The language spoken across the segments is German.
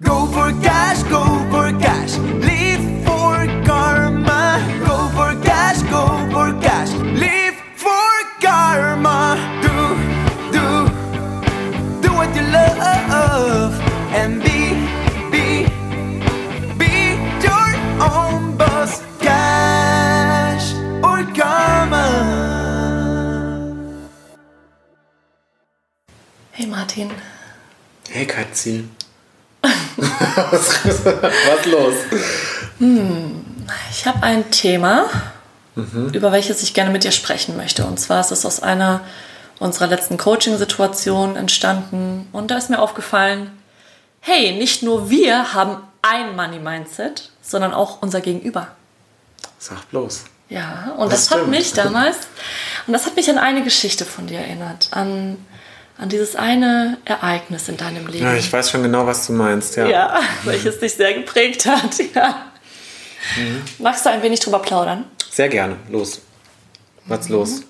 Go for cash, go for cash, live for karma. Go for cash, go for cash, live for karma. Do, do, do what you love and be, be, be your own boss. Cash or karma. Hey Martin, Hey Katzi. was, los? ich habe ein Thema, über welches ich gerne mit dir sprechen möchte. Und zwar ist es aus einer unserer letzten Coaching-Situationen entstanden. Und da ist mir aufgefallen, hey, nicht nur wir haben ein Money-Mindset, sondern auch unser Gegenüber. Sag bloß. Ja, und Das das, hat mich damals, und das hat mich an eine Geschichte von dir erinnert, an, an dieses eine Ereignis in deinem Leben. Ja, ich weiß schon genau, was du meinst, ja. Ja, welches dich sehr geprägt hat. Ja. Mhm. Magst du ein wenig drüber plaudern? Sehr gerne. Los. Was los?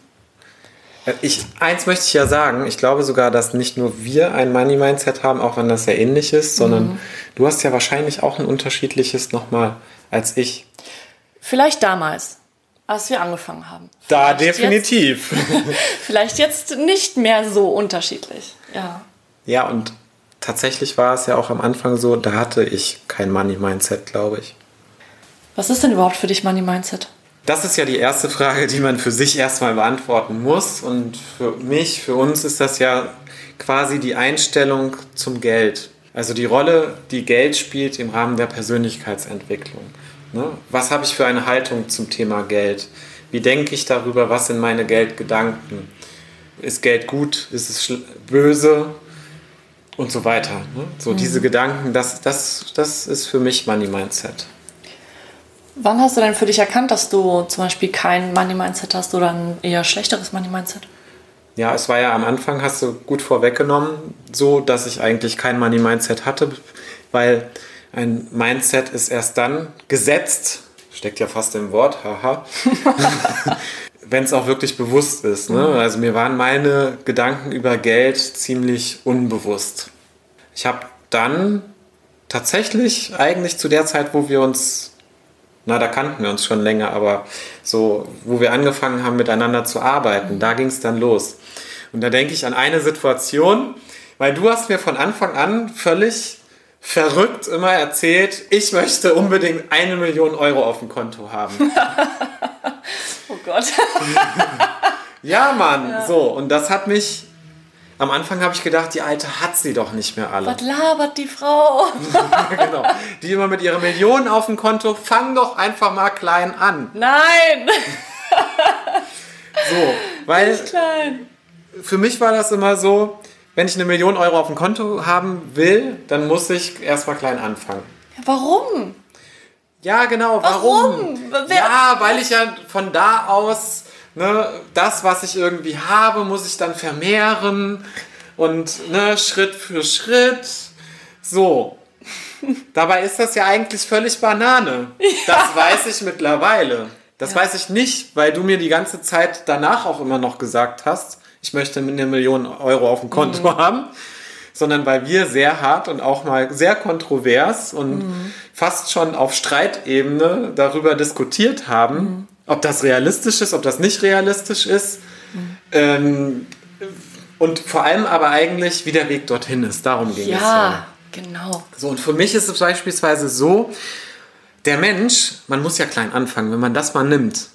Äh, Ich, eins möchte ich ja sagen, ich glaube sogar, dass nicht nur wir ein Money-Mindset haben, auch wenn das sehr ähnlich ist, sondern du hast ja wahrscheinlich auch ein unterschiedliches nochmal als ich. Vielleicht damals, als wir angefangen haben. Da Vielleicht definitiv. Jetzt, vielleicht jetzt nicht mehr so unterschiedlich. Ja. ja, und tatsächlich war es ja auch am Anfang so, da hatte ich kein Money-Mindset, glaube ich. Was ist denn überhaupt für dich Money Mindset? Das ist ja die erste Frage, die man für sich erstmal beantworten muss. Und für mich, für uns ist das ja quasi die Einstellung zum Geld. Also die Rolle, die Geld spielt im Rahmen der Persönlichkeitsentwicklung. Ne? Was habe ich für eine Haltung zum Thema Geld? Wie denke ich darüber? Was sind meine Geldgedanken? Ist Geld gut? Ist es böse? Und so weiter. Ne? So diese Gedanken, das, das, das ist für mich Money Mindset. Wann hast du denn für dich erkannt, dass du zum Beispiel kein Money Mindset hast oder ein eher schlechteres Money Mindset? Ja, es war ja am Anfang, hast du gut vorweggenommen, so, dass ich eigentlich kein Money Mindset hatte, weil ein Mindset ist erst dann gesetzt, steckt ja fast im Wort, haha, wenn es auch wirklich bewusst ist. Ne? Also mir waren meine Gedanken über Geld ziemlich unbewusst. Ich habe dann tatsächlich eigentlich zu der Zeit, wo wir uns na, da kannten wir uns schon länger, aber so, wo wir angefangen haben, miteinander zu arbeiten, da ging es dann los. Und da denke ich an eine Situation, weil du hast mir von Anfang an völlig verrückt immer erzählt, ich möchte unbedingt eine Million Euro auf dem Konto haben. Oh Gott. ja, Mann, so. Und das hat mich, am Anfang habe ich gedacht, die Alte hat sie doch nicht mehr alle. Was labert die Frau? genau. Die immer mit ihren Millionen auf dem Konto, fang doch einfach mal klein an. Nein! So, weil Klein. für mich war das immer so, wenn ich eine Million Euro auf dem Konto haben will, dann muss ich erstmal klein anfangen. Ja, warum? Ja, genau. Warum? Warum? Ja, weil ich ja von da aus ne, das, was ich irgendwie habe, muss ich dann vermehren und ne, Schritt für Schritt. So. Dabei ist das ja eigentlich völlig Banane. Das weiß ich mittlerweile. Das weiß ich nicht, weil du mir die ganze Zeit danach auch immer noch gesagt hast, ich möchte eine Million Euro auf dem Konto haben, sondern weil wir sehr hart und auch mal sehr kontrovers und fast schon auf Streitebene darüber diskutiert haben, ob das realistisch ist, ob das nicht realistisch ist. Ähm, und vor allem aber eigentlich, wie der Weg dorthin ist. Darum ging es Ja, genau. so, und für mich ist es beispielsweise so, der Mensch, man muss ja klein anfangen, wenn man das mal nimmt.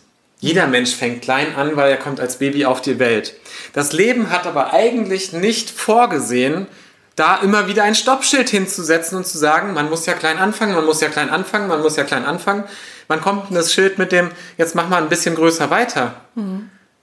Jeder Mensch fängt klein an, weil er kommt als Baby auf die Welt. Das Leben hat aber eigentlich nicht vorgesehen, da immer wieder ein Stoppschild hinzusetzen und zu sagen, man muss ja klein anfangen, man muss ja klein anfangen, man muss ja klein anfangen. Wann kommt denn das Schild mit dem, jetzt mach mal ein bisschen größer weiter?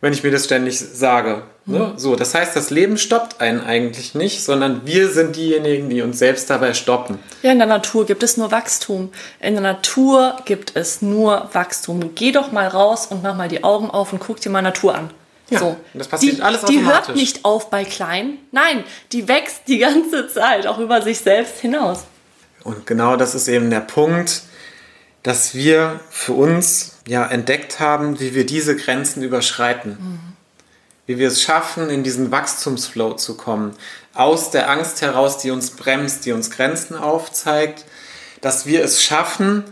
Wenn ich mir das ständig sage. Ne? So, das heißt, das Leben stoppt einen eigentlich nicht, sondern wir sind diejenigen, die uns selbst dabei stoppen. Ja, in der Natur gibt es nur Wachstum. In der Natur gibt es nur Wachstum. Geh doch mal raus und mach mal die Augen auf und guck dir mal Natur an. Ja, so. das passiert die, alles Die hört automatisch. nicht auf bei klein. Nein, die wächst die ganze Zeit, auch über sich selbst hinaus. Und genau das ist eben der Punkt, dass wir für uns ja entdeckt haben, wie wir diese Grenzen überschreiten. wie wir es schaffen, in diesen Wachstumsflow zu kommen, aus der Angst heraus, die uns bremst, die uns Grenzen aufzeigt, dass wir es schaffen,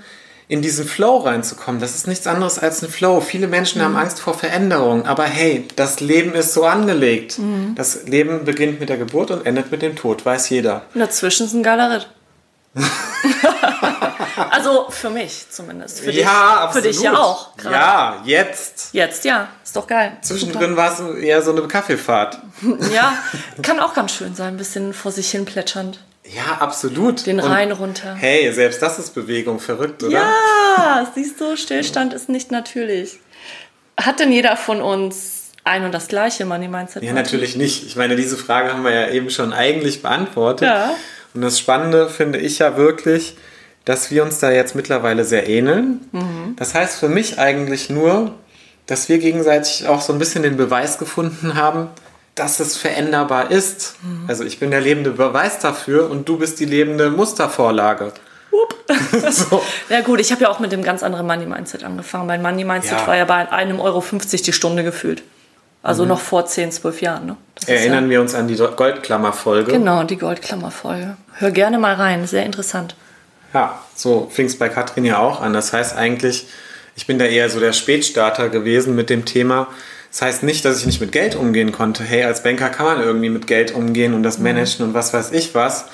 in diesen Flow reinzukommen. Das ist nichts anderes als ein Flow. Viele Menschen mhm. haben Angst vor Veränderung, aber hey, das Leben ist so angelegt. Mhm. Das Leben beginnt mit der Geburt und endet mit dem Tod, weiß jeder. Und dazwischen ist ein geiler Ritt. also für mich zumindest. Für ja, dich, absolut. Für dich ja auch. Grade. Ja, jetzt. Jetzt, ja. Ist doch geil. Zwischendrin war es eher so eine Kaffeefahrt. ja, kann auch ganz schön sein, ein bisschen vor sich hin plätschernd. Ja, absolut. Den Rhein runter. Hey, selbst das ist Bewegung, verrückt, oder? Ja, siehst du, Stillstand ist nicht natürlich. Hat denn jeder von uns ein und das gleiche Money Mindset? Ja, natürlich nicht. Ich meine, diese Frage haben wir ja eben schon eigentlich beantwortet. Ja. Und das Spannende finde ich ja wirklich, dass wir uns da jetzt mittlerweile sehr ähneln. Mhm. Das heißt für mich eigentlich nur, dass wir gegenseitig auch so ein bisschen den Beweis gefunden haben, dass es veränderbar ist. Mhm. Also ich bin der lebende Beweis dafür und du bist die lebende Mustervorlage. so. Ja gut, ich habe ja auch mit dem ganz anderen Money Mindset angefangen. Mein Money Mindset ja. war ja bei einem Euro 50 die Stunde gefühlt. Also mhm. noch vor 10, 12 Jahren. Ne? Erinnern ja wir uns an die Goldklammerfolge. Genau, die Goldklammerfolge. Hör gerne mal rein, sehr interessant. Ja, so fing es bei Katrin ja auch an. Das heißt eigentlich, ich bin da eher so der Spätstarter gewesen mit dem Thema. Das heißt nicht, dass ich nicht mit Geld umgehen konnte. Hey, als Banker kann man irgendwie mit Geld umgehen und das mhm. managen und was weiß ich was.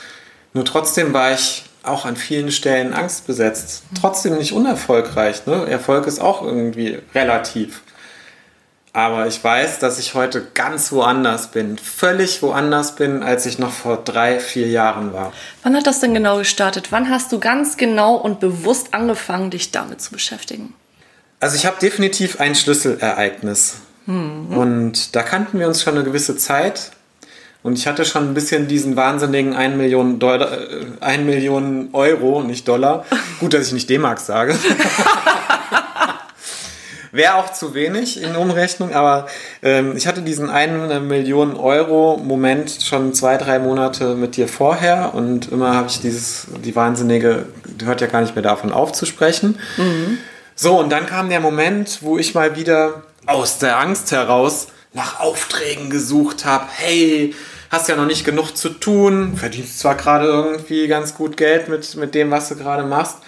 Nur trotzdem war ich auch an vielen Stellen angstbesetzt. Mhm. Trotzdem nicht unerfolgreich. Ne? Erfolg ist auch irgendwie relativ. Aber ich weiß, dass ich heute ganz woanders bin, völlig woanders bin, als ich noch vor drei, vier Jahren war. Wann hat das denn genau gestartet? Wann hast du ganz genau und bewusst angefangen, dich damit zu beschäftigen? Also ich habe definitiv ein Schlüsselereignis. Mhm. Und da kannten wir uns schon eine gewisse Zeit. Und ich hatte schon ein bisschen diesen wahnsinnigen 1 Million, Dollar, äh, 1 Million Euro, nicht Dollar. Gut, dass ich nicht D-Mark sage. Wäre auch zu wenig in Umrechnung, aber ähm, ich hatte diesen 1 Million Euro Moment schon zwei, drei Monate mit dir vorher und immer habe ich dieses, die Wahnsinnige, die hört ja gar nicht mehr davon auf zu sprechen. Mhm. So, und dann kam der Moment, wo ich mal wieder aus der Angst heraus nach Aufträgen gesucht habe. Hey, hast ja noch nicht genug zu tun, verdienst zwar gerade irgendwie ganz gut Geld mit, mit dem, was du gerade machst,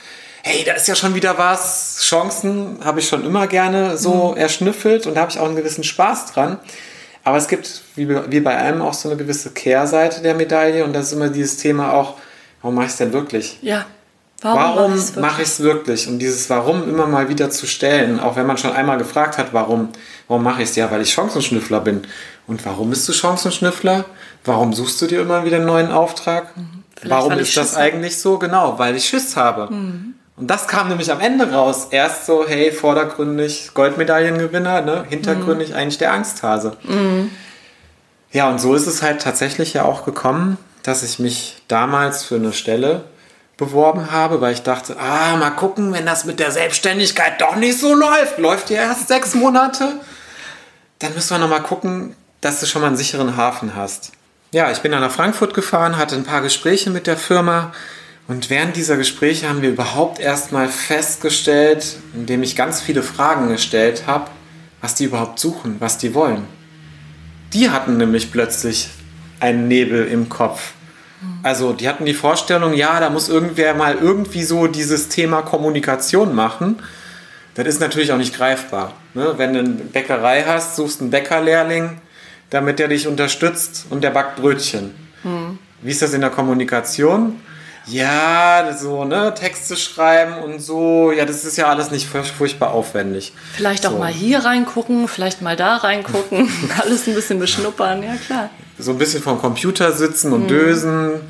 hey, da ist ja schon wieder was. Chancen habe ich schon immer gerne so mhm. erschnüffelt und da habe ich auch einen gewissen Spaß dran. Aber es gibt, wie, wie bei allem, auch so eine gewisse Kehrseite der Medaille und das ist immer dieses Thema auch, warum mache ich es denn wirklich? Ja. Warum, warum mache ich es wirklich? Und dieses Warum immer mal wieder zu stellen, auch wenn man schon einmal gefragt hat, warum, warum mache ich es? Ja, weil ich Chancenschnüffler bin. Und warum bist du Chancenschnüffler? Warum suchst du dir immer wieder einen neuen Auftrag? Mhm. Warum ist das eigentlich so? Genau, weil ich Schiss habe. Mhm. Und das kam nämlich am Ende raus. Erst so, hey, vordergründig Goldmedaillengewinner, ne? hintergründig mhm. eigentlich der Angsthase. Mhm. Ja, und so ist es halt tatsächlich ja auch gekommen, dass ich mich damals für eine Stelle beworben habe, weil ich dachte, ah, mal gucken, wenn das mit der Selbstständigkeit doch nicht so läuft, läuft ja erst sechs Monate, dann müssen wir nochmal gucken, dass du schon mal einen sicheren Hafen hast. Ja, ich bin dann nach Frankfurt gefahren, hatte ein paar Gespräche mit der Firma, und während dieser Gespräche haben wir überhaupt erstmal festgestellt, indem ich ganz viele Fragen gestellt habe, was die überhaupt suchen, was die wollen. Die hatten nämlich plötzlich einen Nebel im Kopf. Also die hatten die Vorstellung, ja, da muss irgendwer mal irgendwie so dieses Thema Kommunikation machen. Das ist natürlich auch nicht greifbar. Ne? Wenn du eine Bäckerei hast, suchst einen Bäckerlehrling, damit der dich unterstützt und der backt Brötchen. Mhm. Wie ist das in der Kommunikation? Ja, so, ne, Texte schreiben und so, ja, das ist ja alles nicht furchtbar aufwendig. Vielleicht so. auch mal hier reingucken, vielleicht mal da reingucken, alles ein bisschen beschnuppern, ja klar. So ein bisschen vom Computer sitzen und mhm. dösen,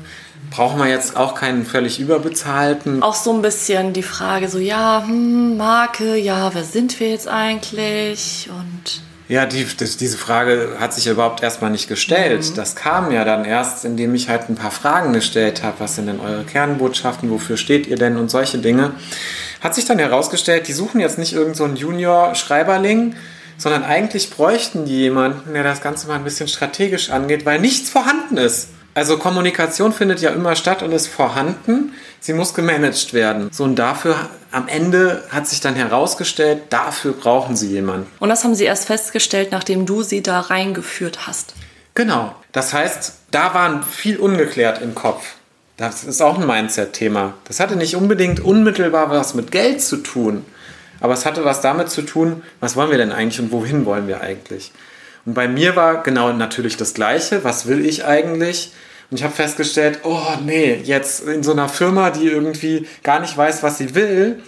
braucht man jetzt auch keinen völlig überbezahlten. Auch so ein bisschen die Frage, so, ja, hm, Marke, ja, wer sind wir jetzt eigentlich und ja, die, das, diese Frage hat sich überhaupt erstmal nicht gestellt. Mhm. Das kam ja dann erst, indem ich halt ein paar Fragen gestellt habe. Was sind denn eure Kernbotschaften? Wofür steht ihr denn? Und solche Dinge. Hat sich dann herausgestellt, die suchen jetzt nicht irgendeinen so Junior-Schreiberling, sondern eigentlich bräuchten die jemanden, der das Ganze mal ein bisschen strategisch angeht, weil nichts vorhanden ist. Also Kommunikation findet ja immer statt und ist vorhanden. Sie muss gemanagt werden. So und dafür am Ende hat sich dann herausgestellt, dafür brauchen sie jemanden. Und das haben sie erst festgestellt, nachdem du sie da reingeführt hast. Genau. Das heißt, da war viel ungeklärt im Kopf. Das ist auch ein Mindset-Thema. Das hatte nicht unbedingt unmittelbar was mit Geld zu tun, aber es hatte was damit zu tun, was wollen wir denn eigentlich und wohin wollen wir eigentlich? Und bei mir war genau natürlich das Gleiche. Was will ich eigentlich? Und ich habe festgestellt, oh nee, jetzt in so einer Firma, die irgendwie gar nicht weiß, was sie will,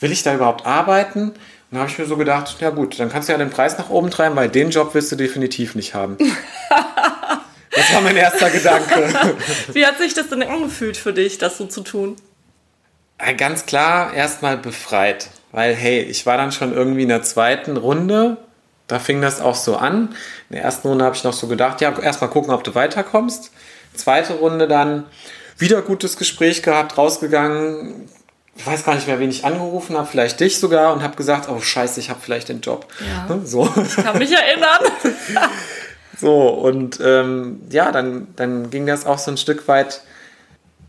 will ich da überhaupt arbeiten? Und da habe ich mir so gedacht, ja gut, dann kannst du ja den Preis nach oben treiben, weil den Job wirst du definitiv nicht haben. das war mein erster Gedanke. Wie hat sich das denn angefühlt für dich, das so zu tun? Ganz klar erstmal befreit, weil hey, ich war dann schon irgendwie in der zweiten Runde da fing das auch so an. In der ersten Runde habe ich noch so gedacht, ja, erstmal gucken, ob du weiterkommst. Zweite Runde dann wieder gutes Gespräch gehabt, rausgegangen. Ich weiß gar nicht mehr, wen ich angerufen habe, vielleicht dich sogar und habe gesagt, oh scheiße, ich habe vielleicht den Job. Ja. So. Ich kann mich erinnern. so, und ähm, ja, dann, dann ging das auch so ein Stück weit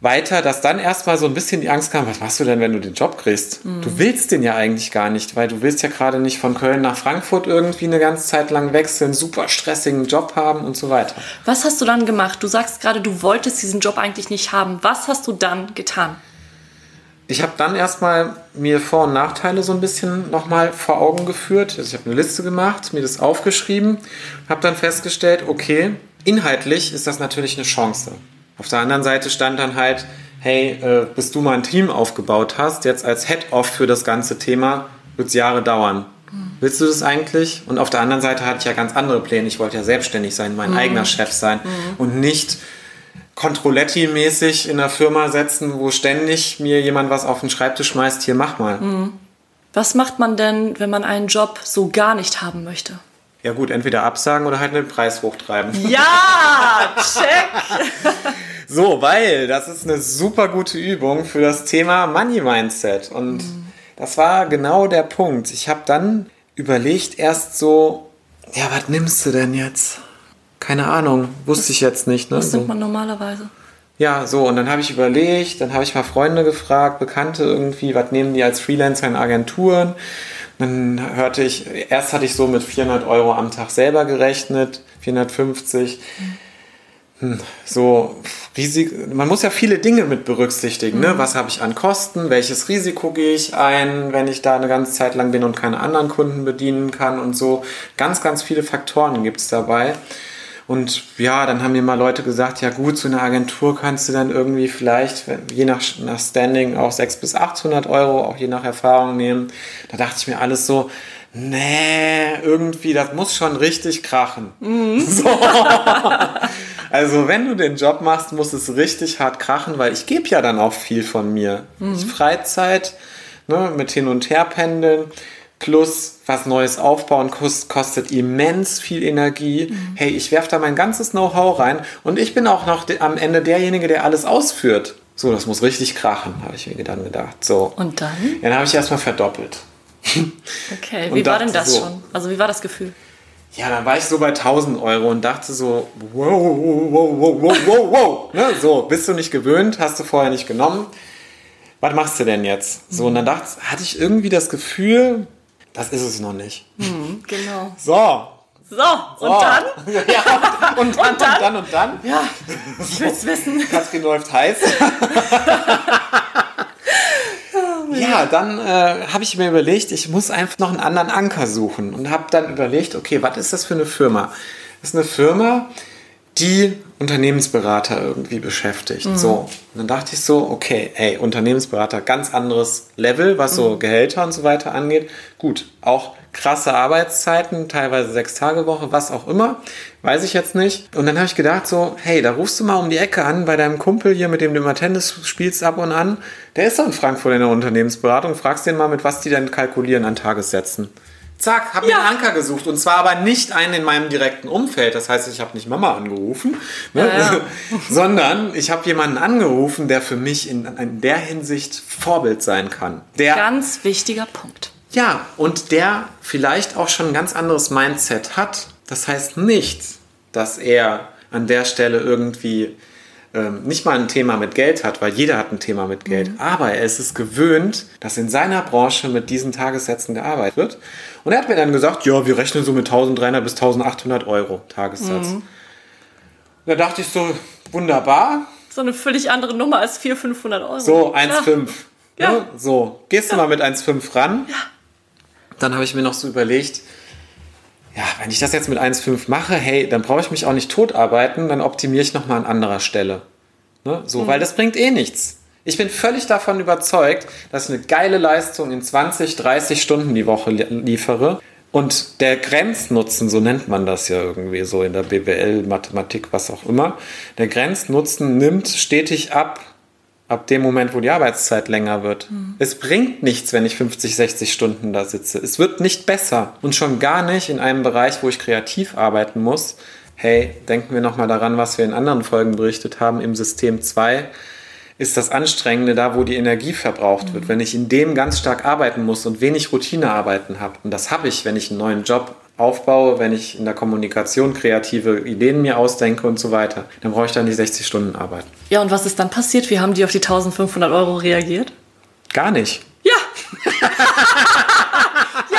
weiter, dass dann erstmal so ein bisschen die Angst kam, was machst du denn, wenn du den Job kriegst? Mhm. Du willst den ja eigentlich gar nicht, weil du willst ja gerade nicht von Köln nach Frankfurt irgendwie eine ganze Zeit lang wechseln, super stressigen Job haben und so weiter. Was hast du dann gemacht? Du sagst gerade, du wolltest diesen Job eigentlich nicht haben. Was hast du dann getan? Ich habe dann erstmal mir Vor- und Nachteile so ein bisschen nochmal vor Augen geführt. Also ich habe eine Liste gemacht, mir das aufgeschrieben, habe dann festgestellt, okay, inhaltlich ist das natürlich eine Chance. Auf der anderen Seite stand dann halt, hey, äh, bis du mal ein Team aufgebaut hast, jetzt als Head-Off für das ganze Thema, wird es Jahre dauern. Mhm. Willst du das eigentlich? Und auf der anderen Seite hatte ich ja ganz andere Pläne. Ich wollte ja selbstständig sein, mein mhm. eigener Chef sein mhm. und nicht Controletti-mäßig in der Firma setzen, wo ständig mir jemand was auf den Schreibtisch schmeißt, hier mach mal. Mhm. Was macht man denn, wenn man einen Job so gar nicht haben möchte? Ja gut, entweder absagen oder halt den Preis hochtreiben. Ja, check. So, weil das ist eine super gute Übung für das Thema Money Mindset. Und mhm. das war genau der Punkt. Ich habe dann überlegt erst so, ja, was nimmst du denn jetzt? Keine Ahnung, wusste ich jetzt nicht. Ne? Was nimmt man normalerweise? Ja, so, und dann habe ich überlegt, dann habe ich mal Freunde gefragt, Bekannte irgendwie, was nehmen die als Freelancer in Agenturen? Dann hörte ich, erst hatte ich so mit 400 Euro am Tag selber gerechnet, 450. Hm, so Risik man muss ja viele Dinge mit berücksichtigen. Ne? Mhm. Was habe ich an Kosten? Welches Risiko gehe ich ein, wenn ich da eine ganze Zeit lang bin und keine anderen Kunden bedienen kann und so. Ganz, ganz viele Faktoren gibt es dabei. Und ja, dann haben mir mal Leute gesagt, ja gut, zu einer Agentur kannst du dann irgendwie vielleicht, je nach, nach Standing, auch 600 bis 800 Euro, auch je nach Erfahrung nehmen. Da dachte ich mir alles so, nee, irgendwie, das muss schon richtig krachen. Mhm. So. also wenn du den Job machst, muss es richtig hart krachen, weil ich gebe ja dann auch viel von mir. Mhm. Freizeit, ne, mit hin und her pendeln plus was Neues aufbauen kostet immens viel Energie. Mhm. Hey, ich werfe da mein ganzes Know-how rein und ich bin auch noch am Ende derjenige, der alles ausführt. So, das muss richtig krachen, habe ich mir dann gedacht. So. Und dann? Ja, dann habe ich erstmal verdoppelt. Okay, wie war denn das so, schon? Also wie war das Gefühl? Ja, dann war ich so bei 1000 Euro und dachte so, wow, wow, wow, wow, wow, wow. ne? So, bist du nicht gewöhnt, hast du vorher nicht genommen. Was machst du denn jetzt? So, und dann dachte, hatte ich irgendwie das Gefühl, das ist es noch nicht. Mhm, genau. So. So, so. und dann? ja, und, dann, und, dann, und dann, und dann? Ja, ich will es wissen. Katrin läuft heiß. ja, dann äh, habe ich mir überlegt, ich muss einfach noch einen anderen Anker suchen und habe dann überlegt, okay, was ist das für eine Firma? Das ist eine Firma, die Unternehmensberater irgendwie beschäftigt. Mhm. So. Und dann dachte ich so, okay, ey, Unternehmensberater, ganz anderes Level, was so mhm. Gehälter und so weiter angeht. Gut, auch krasse Arbeitszeiten, teilweise sechs Tage Woche, was auch immer, weiß ich jetzt nicht. Und dann habe ich gedacht so, hey, da rufst du mal um die Ecke an bei deinem Kumpel hier, mit dem du immer Tennis spielst ab und an. Der ist doch in Frankfurt in der Unternehmensberatung. Fragst den mal, mit was die denn kalkulieren an Tagessätzen. Zack, habe ja. mir einen Anker gesucht. Und zwar aber nicht einen in meinem direkten Umfeld. Das heißt, ich habe nicht Mama angerufen, ne? ja, ja. sondern ich habe jemanden angerufen, der für mich in, in, der Hinsicht Vorbild sein kann. Der, ganz wichtiger Punkt. Ja, und der vielleicht auch schon ein ganz anderes Mindset hat. Das heißt nicht, dass er an der Stelle irgendwie ähm, nicht mal ein Thema mit Geld hat, weil jeder hat ein Thema mit Geld, Mhm. aber er ist es gewöhnt, dass in seiner Branche mit diesen Tagessätzen gearbeitet wird. Und er hat mir dann gesagt, ja, wir rechnen so mit 1300 bis 1800 Euro Tagessatz. Mhm. Da dachte ich so, wunderbar, So eine völlig andere Nummer als 400, 500 Euro. so, Ja. 1,5. Ja. Ne? So, gehst du mal mit 1,5 ran? Ja. Dann habe ich mir noch so überlegt, ja, wenn ich das jetzt mit 1,5 mache, hey, dann brauche ich mich auch nicht totarbeiten, dann optimiere ich nochmal an anderer Stelle. Ne? So, weil das bringt eh nichts. Ich bin völlig davon überzeugt, dass ich eine geile Leistung in 20, 30 Stunden die Woche li liefere. Und der Grenznutzen, so nennt man das ja irgendwie so in der BWL, Mathematik, was auch immer, der Grenznutzen nimmt stetig ab, ab dem Moment, wo die Arbeitszeit länger wird. Es bringt nichts, wenn ich 50, 60 Stunden da sitze. Es wird nicht besser. Und schon gar nicht in einem Bereich, wo ich kreativ arbeiten muss. Hey, denken wir nochmal daran, was wir in anderen Folgen berichtet haben. Im System 2 ist das Anstrengende da, wo die Energie verbraucht wird. Wenn ich in dem ganz stark arbeiten muss und wenig Routinearbeiten habe, und das habe ich, wenn ich einen neuen Job aufbaue, wenn ich in der Kommunikation kreative Ideen mir ausdenke und so weiter, dann brauche ich da nicht 60 Stunden arbeiten. Ja, und was ist dann passiert? Wie haben die auf die 1500 Euro reagiert? Gar nicht. Ja! ja!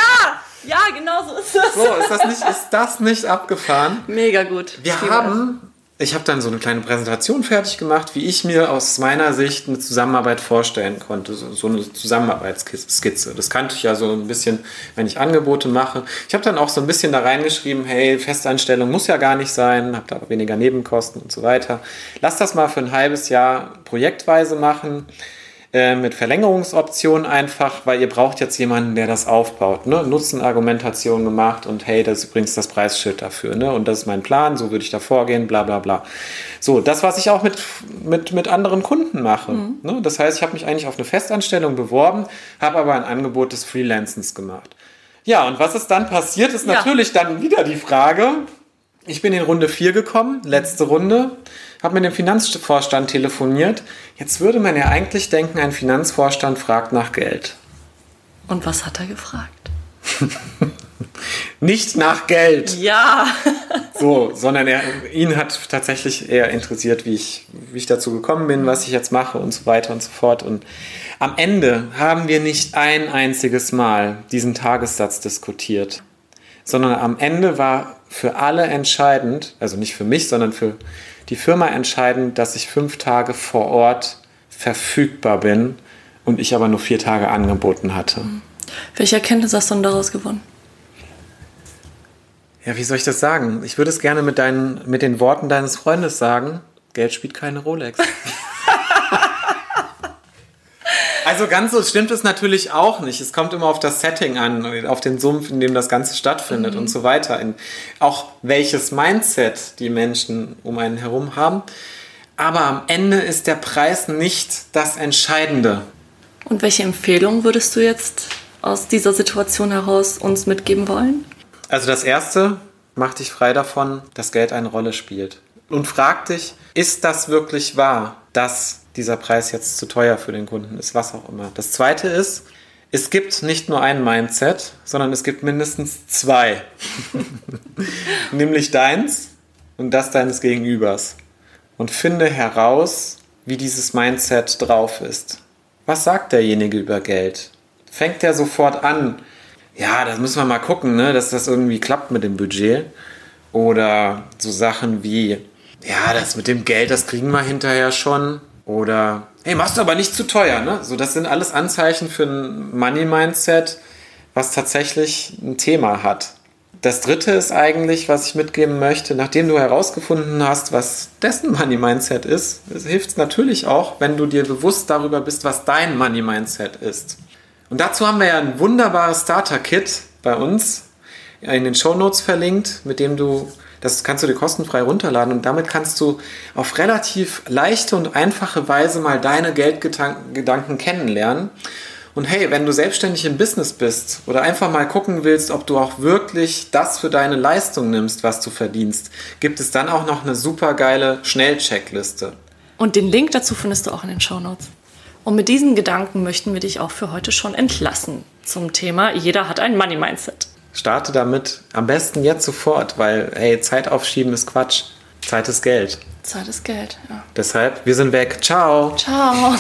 Ja, genau so ist das. So, ist das nicht, ist das nicht abgefahren? Mega gut. Wir haben, ich habe dann so eine kleine Präsentation fertig gemacht, wie ich mir aus meiner Sicht eine Zusammenarbeit vorstellen konnte. So, so eine Zusammenarbeitsskizze. Das kannte ich ja so ein bisschen, wenn ich Angebote mache. Ich habe dann auch so ein bisschen da reingeschrieben, hey, Festanstellung muss ja gar nicht sein, habe da weniger Nebenkosten und so weiter. Lass das mal für ein halbes Jahr projektweise machen. Äh, Mit Verlängerungsoptionen einfach, weil ihr braucht jetzt jemanden, der das aufbaut. Ne? Nutzenargumentation gemacht und hey, das ist übrigens das Preisschild dafür. Ne? Und das ist mein Plan, so würde ich da vorgehen, bla bla bla. So, das, was ich auch mit, mit, mit anderen Kunden mache. Ne? Das heißt, ich habe mich eigentlich auf eine Festanstellung beworben, habe aber ein Angebot des Freelancens gemacht. Ja, und was ist dann passiert, ist Ja. natürlich dann wieder die Frage, ich bin in Runde 4 gekommen, letzte Runde, habe mit dem Finanzvorstand telefoniert. Jetzt würde man ja eigentlich denken, ein Finanzvorstand fragt nach Geld. Und was hat er gefragt? Nicht nach Geld, Ja! so, sondern er, ihn hat tatsächlich eher interessiert, wie ich, wie ich dazu gekommen bin, was ich jetzt mache und so weiter und so fort. Und am Ende haben wir nicht ein einziges Mal diesen Tagessatz diskutiert, sondern am Ende war für alle entscheidend, also nicht für mich, sondern für die Firma entscheidend, dass ich fünf Tage vor Ort verfügbar bin und ich aber nur vier Tage angeboten hatte. Welche Erkenntnis hast du denn daraus gewonnen? Ja, wie soll ich das sagen? Ich würde es gerne mit, deinen, mit den Worten deines Freundes sagen. Geld spielt keine Rolex. also ganz so stimmt es natürlich auch nicht. Es kommt immer auf das Setting an, auf den Sumpf, in dem das Ganze stattfindet und so weiter. In, auch welches Mindset die Menschen um einen herum haben. Aber am Ende ist der Preis nicht das Entscheidende. Und welche Empfehlung würdest du jetzt aus dieser Situation heraus uns mitgeben wollen? Also das erste, mach dich frei davon, dass Geld eine Rolle spielt. Und frag dich, ist das wirklich wahr, dass dieser Preis jetzt zu teuer für den Kunden ist, was auch immer. Das zweite ist, es gibt nicht nur ein Mindset, sondern es gibt mindestens zwei. Nämlich deins und das deines Gegenübers. Und finde heraus, wie dieses Mindset drauf ist. Was sagt derjenige über Geld? Fängt er sofort an, ja, das müssen wir mal gucken, ne, dass das irgendwie klappt mit dem Budget. Oder so Sachen wie, ja, das mit dem Geld, das kriegen wir hinterher schon. Oder, hey, machst du aber nicht zu teuer, ne? So, das sind alles Anzeichen für ein Money-Mindset, was tatsächlich ein Thema hat. Das dritte ist eigentlich, was ich mitgeben möchte, nachdem du herausgefunden hast, was dessen Money-Mindset ist, hilft es natürlich auch, wenn du dir bewusst darüber bist, was dein Money-Mindset ist. Und dazu haben wir ja ein wunderbares Starter-Kit bei uns in den Show Notes verlinkt, mit dem du, das kannst du dir kostenfrei runterladen und damit kannst du auf relativ leichte und einfache Weise mal deine Geldgedanken kennenlernen. Und hey, wenn du selbstständig im Business bist oder einfach mal gucken willst, ob du auch wirklich das für deine Leistung nimmst, was du verdienst, gibt es dann auch noch eine super geile Schnellcheckliste. Und den Link dazu findest du auch in den Shownotes. Und mit diesen Gedanken möchten wir dich auch für heute schon entlassen zum Thema Jeder hat ein Money-Mindset. Starte damit am besten jetzt sofort, weil hey, Zeit aufschieben ist Quatsch. Zeit ist Geld. Zeit ist Geld. Ja. Deshalb, wir sind weg. Ciao. Ciao.